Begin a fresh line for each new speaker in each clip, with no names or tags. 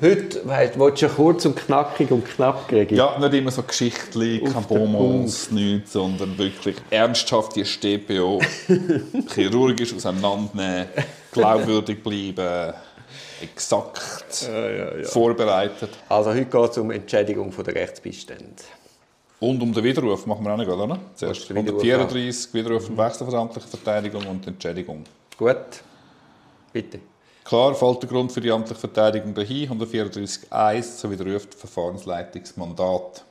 Heute weißt, willst du ja kurz und knackig und knapp kriegen.
Ja, nicht immer so Geschichtli, kein Bonbons, nichts, sondern wirklich ernsthaft die StPO chirurgisch auseinandernehmen, glaubwürdig bleiben, exakt
Ja, ja, ja.
vorbereitet.
Also heute geht es um Entschädigung der Rechtsbestände.
Und um den Widerruf machen wir auch nicht, oder? Zuerst
den Widerruf
134, Widerruf und wechselveramtliche Verteidigung und Entschädigung.
Gut, bitte.
Klar fällt der Grund für die amtliche Verteidigung dahin, 134.1 so widerruft Verfahrensleitungsmandat.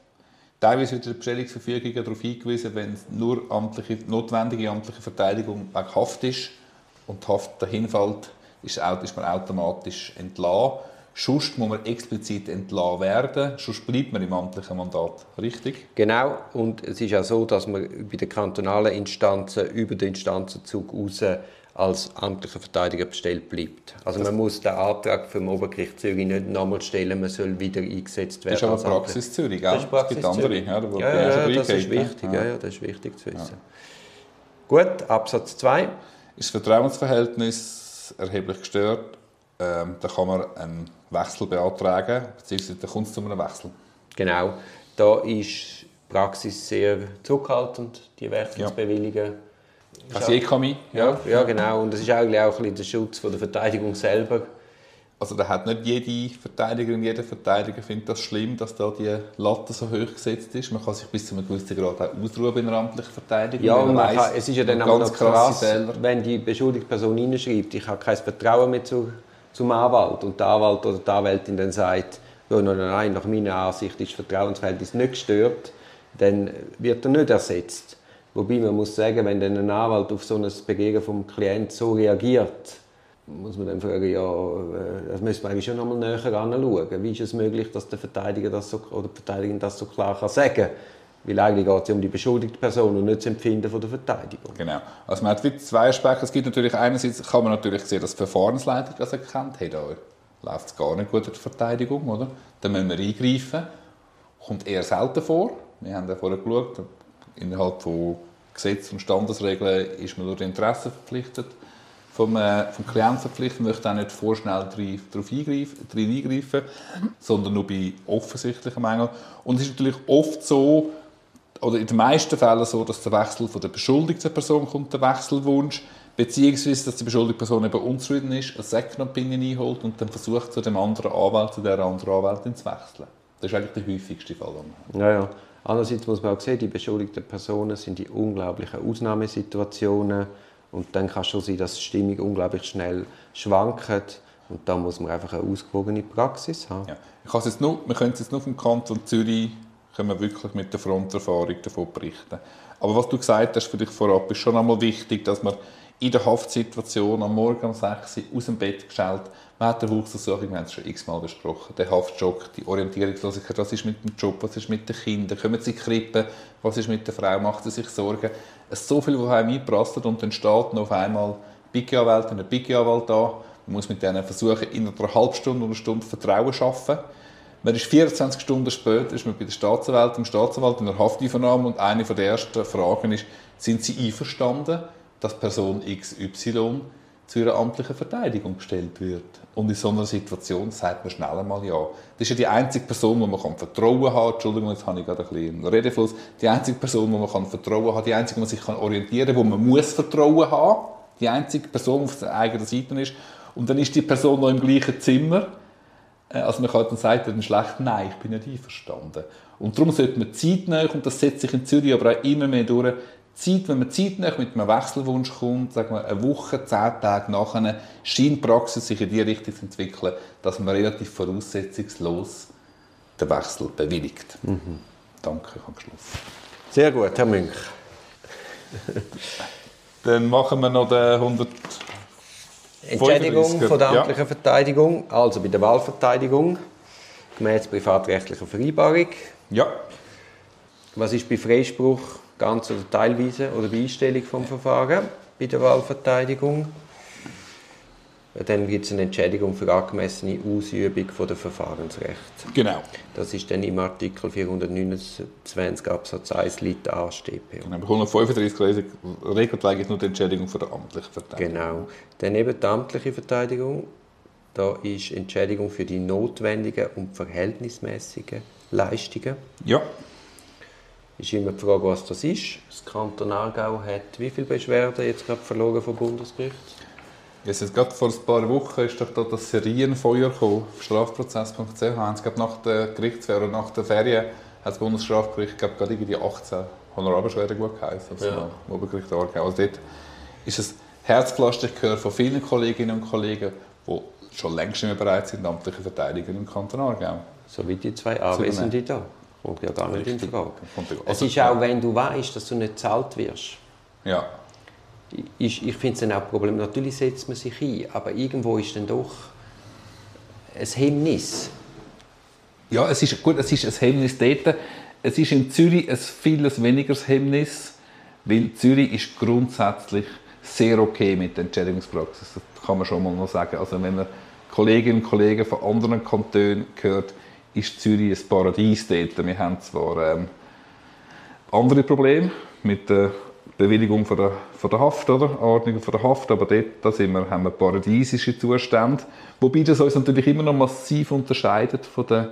Teilweise wird in der Bestellungsverfügung darauf hingewiesen, wenn nur amtliche, notwendige amtliche Verteidigung wegen Haft ist und die Haft dahin fällt, ist man automatisch entlassen. Sonst muss man explizit entlassen werden, sonst bleibt man im amtlichen Mandat. Richtig?
Genau, und es ist auch so, dass man bei den kantonalen Instanzen über den Instanzenzug raus als amtlicher Verteidiger bestellt bleibt. Also man muss den Antrag vom Obergericht Zürich nicht nochmal stellen, man soll wieder eingesetzt werden.
Das ist aber Praxis Zürich, gell?
Das ist Praxis
es gibt andere, ja, da
Ja, ja, ja, das ist wichtig, ja. Ja, das ist wichtig zu wissen. Gut, Absatz 2.
Ist das Vertrauensverhältnis erheblich gestört, ähm, dann kann man einen Wechsel beantragen, beziehungsweise dann kommt es zu einem Wechsel.
Genau, da ist die Praxis sehr zurückhaltend, die Wechsel
Ja.
zu bewilligen.
Also ich kann mich,
Ja, ja, genau. Und das ist eigentlich auch ein bisschen der Schutz von der Verteidigung selber.
also da hat nicht jede Verteidigerin, jeder Verteidiger findet das schlimm, dass da die Latte so hoch gesetzt ist. Man kann sich bis zu einem gewissen Grad auch ausruhen in der amtlichen Verteidigung.
Ja, man
weiss,
kann, es ist ja dann auch noch krass,
Fehler.
wenn die beschuldigte Person hineinschreibt, ich habe kein Vertrauen mehr zu, zum Anwalt und der Anwalt oder die Anwältin dann sagt, nein, nach meiner Ansicht ist das Vertrauensverhältnis nicht gestört, dann wird er nicht ersetzt. Wobei man muss sagen, wenn dann ein Anwalt auf so ein Begehren vom Klient so reagiert, muss man dann fragen, ja, äh, das müssen wir eigentlich schon nochmal näher anschauen. Wie ist es möglich, dass der Verteidiger das so, oder die Verteidigerin das so klar kann sagen kann? Weil eigentlich geht es ja um die beschuldigte Person und nicht das Empfinden von der Verteidigung.
Genau. Also man hat zwei Aspekte. Es gibt natürlich einerseits kann man natürlich sehen, dass die Verfahrensleitung das erkennt. Hey, da läuft es gar nicht gut in der Verteidigung, oder? Dann müssen wir eingreifen. Kommt eher selten vor. Wir haben ja vorher geschaut, innerhalb von Gesetzen und Standesregeln ist man durch die Interessen verpflichtet, vom, äh, vom Klienten verpflichtet, man möchte auch nicht vorschnell darauf eingreifen, eingreifen, sondern nur bei offensichtlichen Mängeln. Und es ist natürlich oft so, oder in den meisten Fällen so, dass der Wechsel von der beschuldigten Person kommt, der Wechselwunsch, beziehungsweise dass die beschuldigte Person eben unzufrieden ist, eine Second Opinion einholt und dann versucht, zu dem anderen Anwalt, zu der anderen Anwältin zu wechseln. Das ist eigentlich der häufigste Fall.
Ja, ja. Andererseits muss man auch sehen, die beschuldigten Personen sind in unglaublichen Ausnahmesituationen und dann kann es schon sein, dass die Stimmung unglaublich schnell schwankt und da muss man einfach eine ausgewogene Praxis haben.
Ja. Ich kann es jetzt nur, wir können es jetzt nur vom Kanton Zürich können wir wirklich mit der Fronterfahrung davon berichten. Aber was du gesagt hast für dich vorab, ist schon einmal wichtig, dass man in der Haftsituation am Morgen um 6 Uhr aus dem Bett geschaut, man hat eine Hausdurchsuchung, wir haben es schon x-mal besprochen, der Haftschock, die Orientierungslosigkeit, was ist mit dem Job, was ist mit den Kindern, kommen sie in Krippe, was ist mit der Frau, macht sie sich Sorgen. Es ist so viel, was einem einprasselt und dann steht noch auf einmal Biggie-Anwalt und ein Biggie-Anwalt da. Man muss mit denen versuchen, in einer halben Stunde oder einer Stunde Vertrauen zu schaffen. Man ist 24 Stunden später ist man bei der Staatsanwältin, im Staatsanwalt in der Hafteinvernahme und eine der ersten Fragen ist, sind Sie einverstanden, dass Person XY zu ihrer amtlichen Verteidigung gestellt wird? Und in so einer Situation sagt man schnell einmal ja. Das ist ja die einzige Person, wo man Vertrauen haben Entschuldigung, jetzt habe ich gerade ein bisschen Redefluss. Die einzige Person, wo man Vertrauen haben die einzige, wo man sich orientieren kann, wo man muss Vertrauen haben Die einzige Person, die auf der eigenen Seite ist. Und dann ist die Person noch im gleichen Zimmer. Äh, Also man kann dann sagen, dann schlecht, nein, ich bin nicht einverstanden. Und darum sollte man zeitnah, und das setzt sich in Zürich aber auch immer mehr durch, Zeit, wenn man zeitnah mit einem Wechselwunsch kommt, sagen wir eine Woche, zehn Tage nachher, scheint die Praxis sich in die Richtung zu entwickeln, dass man relativ voraussetzungslos den Wechsel bewilligt. Danke, ich habe geschlossen.
Sehr gut, Herr Münch.
Dann machen wir noch den 100...
Entschädigung
35er,
von der
ja.
amtlichen Verteidigung, also bei der Wahlverteidigung, gemäß privatrechtlicher Vereinbarung.
Ja,
Was ist bei Freispruch ganz oder teilweise oder bei Einstellung vom Verfahren bei der Wahlverteidigung? Dann gibt es eine Entschädigung für angemessene Ausübung von der Verfahrensrecht.
genau.
Das ist dann im Artikel 429 Absatz 1 Liter A StPO.
Genau, Bei 135 regelt eigentlich nur die Entschädigung von der amtlichen Verteidigung.
Genau. Dann eben die amtliche Verteidigung. da ist Entschädigung für die notwendigen und verhältnismäßigen Leistungen.
Ja.
Ist immer die Frage, was das ist. Das Kanton Aargau hat wie viele Beschwerden jetzt gerade verloren vom Bundesgericht?
Jetzt, jetzt gerade vor ein paar Wochen ist doch da das Serienfeuer gekommen, auf strafprozess.ch. Haben sie gerade nach der Gerichtsferien oder nach der Ferien hat das Bundesstrafgericht glaub, gerade irgendwie 18 Honorarbeschwerden gut geheißen. Also
Ja.
im Obergericht Aargau. Also dort ist es Herzpflaster. Ich höre von vielen Kolleginnen und Kollegen, die schon längst nicht mehr bereit sind, amtliche Verteidiger im Kanton Aargau.
So wie die zwei Anwesenden da. Kommt ja gar nicht in. Frage. Es ist auch, wenn du weißt, dass du nicht gezahlt wirst.
Ja.
Ich, ich finde es dann auch ein Problem. Natürlich setzt man sich ein, aber irgendwo ist dann doch ein Hemmnis.
Ja, es ist, gut, es ist ein Hemmnis dort. Es ist in Zürich ein vieles wenigeres Hemmnis, weil Zürich ist grundsätzlich sehr okay mit der Entschädigungspraxis. Das kann man schon mal noch sagen. Also wenn man Kolleginnen und Kollegen von anderen Kantonen hört, ist Zürich ein Paradies dort. Wir haben zwar ähm, andere Probleme mit der Bewilligung von der, von der Haft, oder? Ordnung von der Haft, aber dort da sind wir, haben wir paradiesische Zustände. Wobei das uns natürlich immer noch massiv unterscheidet von der,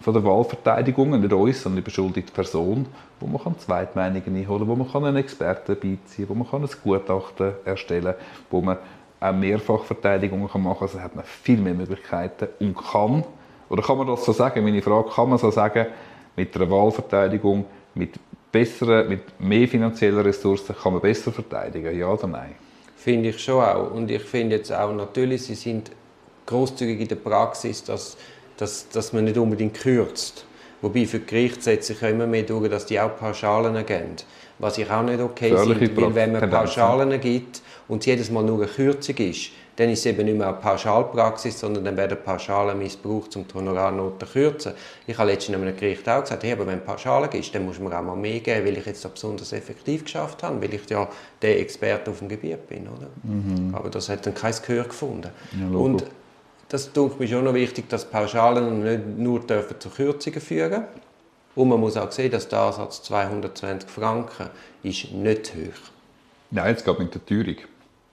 von der Wahlverteidigung, nicht uns, sondern die beschuldigte Person, wo man kann Zweitmeinungen einholen wo man kann einen Experten beiziehen wo man kann ein Gutachten erstellen wo man auch Mehrfachverteidigungen kann machen kann. Also hat man viel mehr Möglichkeiten und kann, oder kann man das so sagen, meine Frage, kann man so sagen, mit einer Wahlverteidigung, mit besseren, mit mehr finanzieller Ressourcen kann man besser verteidigen, ja oder nein?
Finde ich schon auch. Und ich finde jetzt auch natürlich, sie sind großzügig in der Praxis, dass, dass, dass man nicht unbedingt kürzt. Wobei für die Gerichte setzt sich ja immer mehr durch, dass die auch Pauschalen geben. Was ich auch nicht okay finde, weil wenn man Pauschalen gibt und es jedes Mal nur eine Kürzung ist, dann ist es eben nicht mehr eine Pauschalpraxis, sondern dann werden Pauschalen missbraucht, um die Honorarnoten zu kürzen. Ich habe letztens einem Gericht auch gesagt, hey, aber wenn Pauschalen ist, dann muss man auch mal mehr geben, weil ich jetzt da besonders effektiv geschafft habe, weil ich ja der Experte auf dem Gebiet bin. Oder? Aber das hat dann kein Gehör gefunden.
Logo.
und das tut mir schon noch wichtig, dass Pauschalen nicht nur dürfen zu Kürzungen führen Und man muss auch sehen, dass der Ansatz 220 Franken ist nicht hoch.
Nein, jetzt geht mit der Teuerung.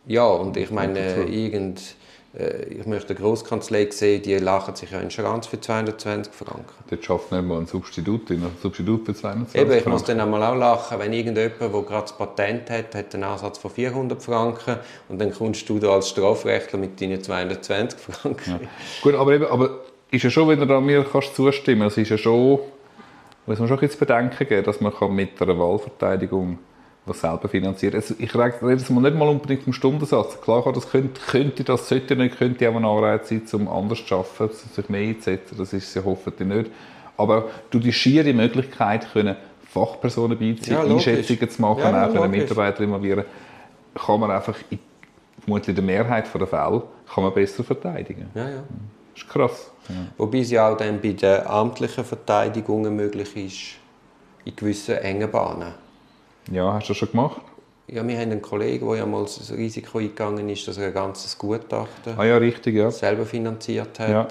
Ja, und ich meine,
dazu.
irgend, äh, ich möchte eine Grosskanzlei sehen, die lachen sich ja in Schranz für 220 Franken.
Dort schafft nicht mal ein Substitut, ein Substitut für 220
Eben, ich muss
Franken.
dann einmal auch lachen, wenn irgendjemand, der gerade das Patent hat, hat einen Ansatz von 400 Franken und dann kommst du da als Strafrechtler mit deinen 220 Franken.
Gut, aber, eben, aber ist ja schon, wenn du da mir kannst zustimmen kannst, es ist ja schon, muss man schon ein bisschen zu bedenken geben, dass man mit einer Wahlverteidigung was selber finanzieren Also Ich rede jetzt mal nicht mal unbedingt vom Stundensatz. Klar, das könnte, könnte das, sollte nicht, könnte auch ein Anreiz sein, um anders zu arbeiten, sich mehr einzusetzen. Das ist ja hoffentlich nicht. Aber du die schiere Möglichkeit, können Fachpersonen beiziehen,
Ja.
Einschätzungen zu machen,
Ja,
auch können. Mitarbeiter involvieren, kann man einfach in vermutlich der Mehrheit der Fälle kann man besser verteidigen.
Ja, ja.
Das ist krass. Ja.
Wobei es ja auch dann bei den amtlichen Verteidigungen möglich ist, in gewissen engen Bahnen.
Ja, hast du das schon gemacht?
Ja, wir haben einen Kollegen, der ja mal das Risiko eingegangen ist, dass er ein ganzes Gutachten
Ah ja, richtig, ja.
selber finanziert hat.
Ja.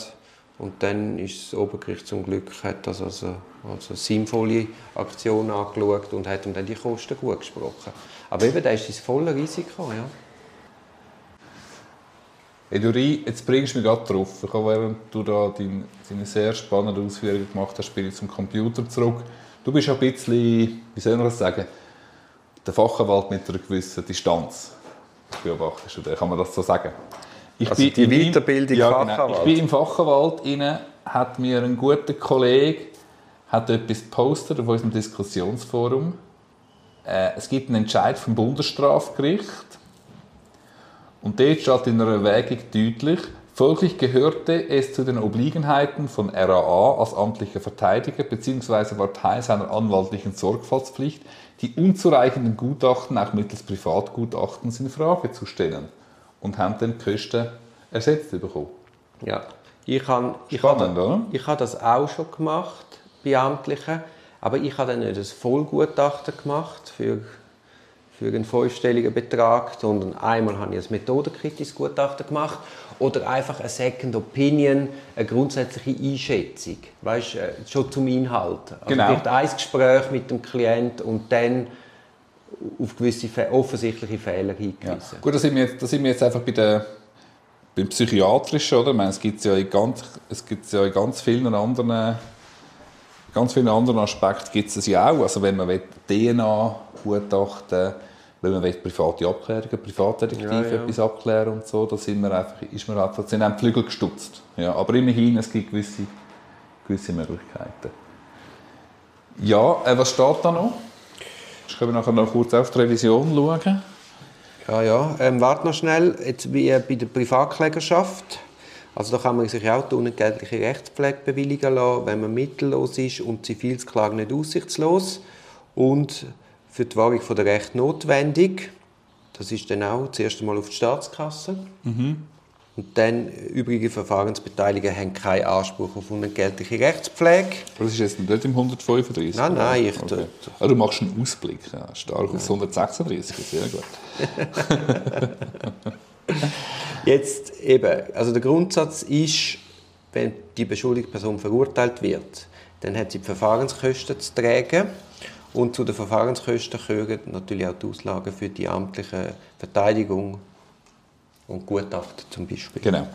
Und dann ist das Obergericht zum Glück hat das also als eine sinnvolle Aktion angeschaut und hat ihm dann die Kosten gut gesprochen. Aber eben, da ist das volle Risiko, ja.
Eduri, jetzt bringst du mich gerade drauf. Ich habe, während du da deine, deine sehr spannende Ausführungen gemacht hast, bin ich zum Computer zurück. Du bist ein bisschen, wie soll man das sagen, der Fachanwalt mit einer gewissen Distanz. Beobachtest den? Kann man das so sagen? Ich
Also die
in meinem-
Weiterbildung
ja, genau.
Fachanwalt.
Ich bin im Fachanwalt inne, hat mir ein guter Kollege hat etwas gepostet auf unserem Diskussionsforum. Äh, es gibt einen Entscheid vom Bundesstrafgericht und dort steht in einer Erwägung deutlich, folglich gehörte es zu den Obliegenheiten von RAA als amtlicher Verteidiger bzw. war Teil seiner anwaltlichen Sorgfaltspflicht, die unzureichenden Gutachten auch mittels Privatgutachtens in Frage zu stellen und haben dann die Kosten ersetzt bekommen.
ja. Ich habe ich
Spannend,
habe,
oder?
ich habe das auch schon gemacht bei Amtlichen, aber ich habe dann nicht ein Vollgutachten gemacht für, für einen fünfstelligen Betrag, sondern einmal habe ich ein methodenkritisches Gutachten gemacht oder einfach eine Second Opinion, eine grundsätzliche Einschätzung, weißt, äh, schon zum Inhalt. Also
Genau.
vielleicht ein Gespräch mit dem Klient und dann auf gewisse Fe- offensichtliche Fehler
Ja.
hingewiesen.
Gut, da sind, wir jetzt, da sind wir jetzt einfach bei der, beim Psychiatrischen, oder? Ich meine, es gibt ja in ganz, es gibt ja in ganz vielen anderen, ganz vielen anderen Aspekten gibt es ja auch. Also wenn man DNA-Gutachten, wenn man private Abklärungen, Privatdetektive ja, ja. etwas abklären und so, da sind wir einfach, ist man einfach, sind die Flügel gestutzt. Ja, aber immerhin, es gibt gewisse, gewisse Möglichkeiten. Ja, äh, was steht da noch? Ich können wir nachher noch kurz auf die Revision schauen.
Ja, ja. Ähm, warte noch schnell. Jetzt wie bei der Privatklägerschaft. Also da kann man sich auch die unentgeltliche Rechtspflege bewilligen lassen, wenn man mittellos ist und Zivilsklage nicht aussichtslos. Und für die Wahrung der Recht notwendig. Das ist dann auch zuerst einmal auf die Staatskasse. Mhm. Und dann übrige Verfahrensbeteiligten haben keinen Anspruch auf unentgeltliche Rechtspflege.
Das ist jetzt nicht im 135?
Nein, nein. Ich
okay. also, du machst einen Ausblick, ja, stark aufs 136, sehr gut.
jetzt eben, also der Grundsatz ist, wenn die beschuldigte Person verurteilt wird, dann hat sie die Verfahrenskosten zu tragen. Und zu den Verfahrenskosten gehören natürlich auch die Auslagen für die amtliche Verteidigung und Gutachten zum Beispiel.
Genau.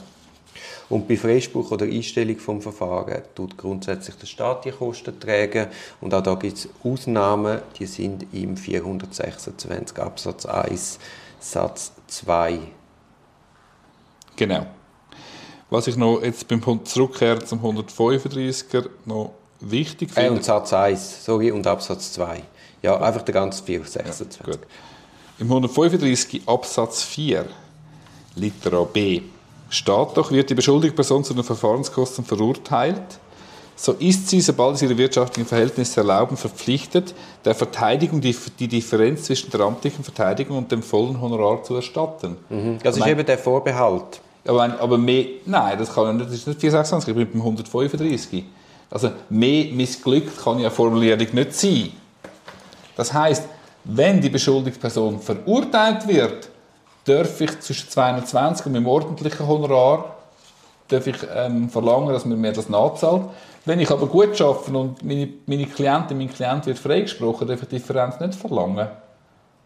Und bei Freispruch oder Einstellung vom Verfahren tut grundsätzlich der Staat die Kosten tragen. Und auch da gibt es Ausnahmen, die sind im 426 Absatz 1 Satz 2.
Genau. Was ich noch jetzt beim Zurückkehren zum 135er noch wichtig
finde. Äh, und Satz 1, sorry, und Absatz 2. Ja, einfach der ganze 426. Ja,
Im 135 Absatz 4 Litera B. Steht doch, wird die beschuldigte Person zu den Verfahrenskosten verurteilt, so ist sie, sobald es ihre wirtschaftlichen Verhältnisse erlauben, verpflichtet, der Verteidigung die, die Differenz zwischen der amtlichen Verteidigung und dem vollen Honorar zu erstatten.
Mhm. Das ist eben der Vorbehalt.
Aber, aber mehr, nein, das, kann das ist nicht 426, ich bin beim 135. Also mehr missglückt kann ja Formulierung nicht sein. Das heißt, wenn die beschuldigte Person verurteilt wird, darf ich zwischen 220 und meinem ordentlichen Honorar darf ich, ähm, verlangen, dass man mir das nachzahlt. Wenn ich aber gut arbeite und meine, meine Klientin, mein Klient wird freigesprochen, darf ich die Differenz nicht verlangen.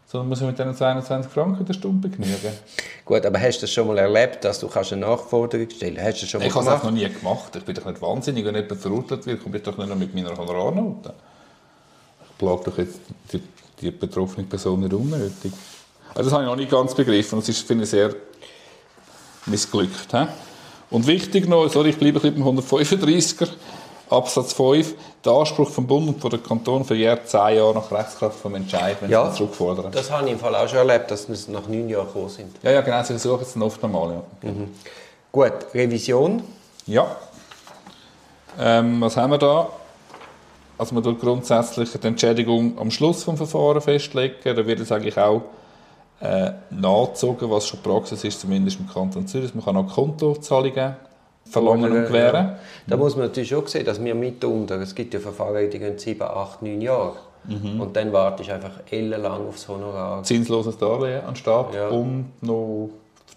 Sondern muss ich mit diesen 22 Franken der Stunde begnügen.
Gut, aber hast du das schon mal erlebt, dass du eine Nachforderung stellen kannst?
das schon mal ich habe es noch nie gemacht. Ich bin doch nicht wahnsinnig, wenn jemand verurteilt wird, komme ich doch nicht noch mit meiner Honorarnote. Ich plage doch jetzt die, die betroffene Person nicht unnötig. Also das habe ich noch nicht ganz begriffen. Das ist, finde ich, sehr missglückt. He? Und wichtig noch, sorry, ich bleibe ein beim 135er, Absatz 5, der Anspruch vom Bund und von der Kanton verjährt zehn Jahre nach Rechtskraft vom Entscheid, wenn
ja, sie zurückfordern. das habe ich im Fall auch schon erlebt, dass wir nach neun Jahren gekommen sind.
Ja, ja, genau, sie versuchen es dann oft nochmal. Ja. Mhm.
Gut, Revision?
Ja. Ähm, was haben wir da? Also man tut grundsätzlich die Entschädigung am Schluss des Verfahrens festlegen. Da wird es eigentlich auch äh, nachgezogen, was schon Praxis ist, zumindest im Kanton Zürich. Man kann auch Kontozahlungen verlangen und gewähren. Ja.
Da muss man natürlich schon sehen, dass wir mitunter, es gibt ja Verfahren, die gehen 7, 8, 9 Jahre. Mhm. Und dann wartest du einfach ellenlang aufs Honorar.
Zinsloses Darlehen anstatt ja. und noch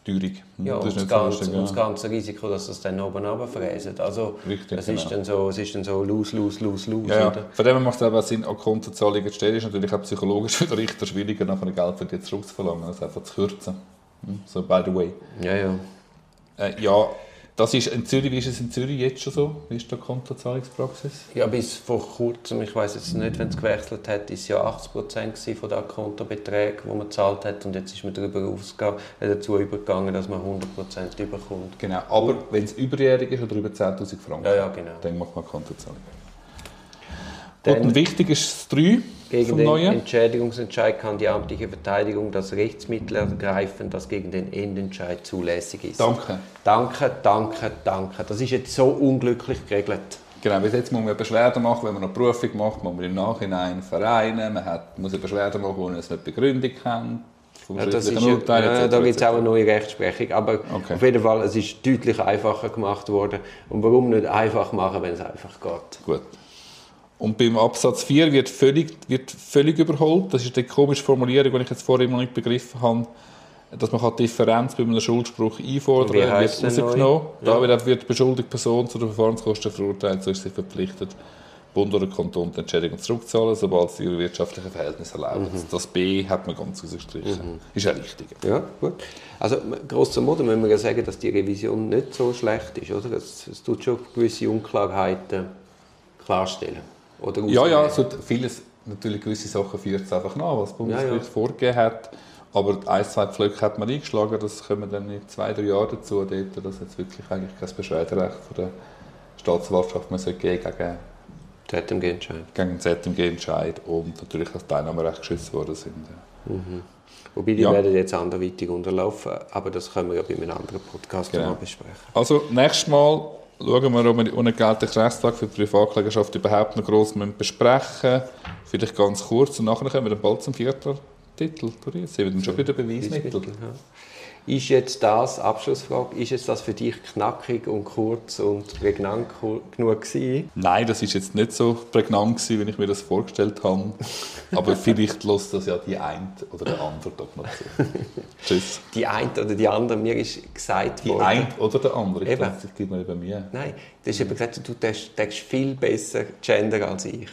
Verteuerung.
Ja, und das, das, ganze, ja. das ganze Risiko, dass es dann oben runterfräset. Also, Richtig, es, genau. ist dann so, es ist dann so lose, lose, lose, lose.
Ja, ja. Von dem macht es aber Sinn, an Kontozahlungen zu stellen. ist natürlich auch psychologisch für den Richter schwieriger, nachher Geld für dich zurückzuverlangen, als einfach zu kürzen. Hm, so, by the way.
Ja, ja.
Äh, ja, das ist in Zürich, wie ist es in Zürich jetzt schon so? Wie ist die Kontozahlungspraxis?
Ja, bis vor kurzem, ich weiß jetzt nicht, wenn es gewechselt hat, ist ja 80 Prozent von den Kontobeträgen, die man gezahlt hat und jetzt ist man darüber äh, dazu übergegangen, dass man 100 Prozent überkommt.
Genau, aber wenn es überjährig ist oder über 10'000 Franken,
ja, ja, genau.
dann macht man Kontozahlung. Dann, und wichtig ist das 3
gegen den Neuen. Entschädigungsentscheid kann die amtliche Verteidigung das Rechtsmittel ergreifen, das gegen den Endentscheid zulässig ist.
Danke.
Danke, danke, danke. Das ist jetzt so unglücklich geregelt.
Genau, bis jetzt muss man eine Beschwerde machen, wenn man eine Prüfung macht, muss man im Nachhinein vereinen, man hat, muss eine Beschwerde machen, ohne dass man die Begründung kennt.
Ja, das ist Urteil, ja, da gibt es auch eine neue Rechtsprechung, aber okay. auf jeden Fall, es ist deutlich einfacher gemacht worden. Und warum nicht einfach machen, wenn es einfach geht?
Gut. Und beim Absatz 4 wird völlig, wird völlig überholt. Das ist die komische Formulierung, die ich jetzt vorhin noch nicht begriffen habe, dass man die Differenz bei einem Schuldspruch einfordern kann, wird rausgenommen. Ja. Da wird die beschuldigte Person zu den Verfahrenskosten verurteilt, so ist sie verpflichtet, Bund oder Kanton die Entschädigung zurückzahlen, sobald sie ihre wirtschaftlichen Verhältnisse erlauben.
Mhm.
Das B hat man ganz rausgestrichen. Ist ja richtig.
Ja, gut. Also grosso modo müssen wir ja sagen, dass die Revision nicht so schlecht ist, oder? Es, es tut schon gewisse Unklarheiten klarstellen. Oder
Ja, ja, also vieles, natürlich gewisse Sachen führt es einfach nach, was das Bundesgericht
Ja, ja.
vorgegeben hat. Aber ein, zwei Pflöcke hat man eingeschlagen, das kommen dann in zwei, drei Jahren dazu, dort, dass jetzt wirklich eigentlich kein Beschwerderecht von der Staatsanwaltschaft mehr geben gegen,
ZMG-Entscheid.
gegen ZMG-Entscheid und natürlich das Teilnahmerecht geschützt worden sind. Ja.
Wobei die
Ja.
werden jetzt anderweitig unterlaufen, aber das können wir ja bei einem anderen Podcast
Genau.
mal besprechen.
Also, nächstes Mal schauen wir, ob wir die unentgeltliche Rechtslage für die Privatklägerschaft überhaupt noch gross besprechen müssen. Vielleicht ganz kurz und nachher kommen wir dann bald zum vierten Titel. Sind wir dann schon wieder Beweismittel.
Ja. Ist jetzt das, Abschlussfrage, ist jetzt das für dich knackig und kurz und prägnant genug gewesen?
Nein, das ist jetzt nicht so prägnant gewesen, wie ich mir das vorgestellt habe. Aber vielleicht lässt das ja die eine oder der andere doch noch zu. Tschüss.
Die eine oder die andere, mir ist gesagt
Die
worden...
eine oder der andere. Ich
Eben.
glaube, das gibt mir über mir.
Nein, du hast eben gesagt, du denkst viel besser Gender als ich.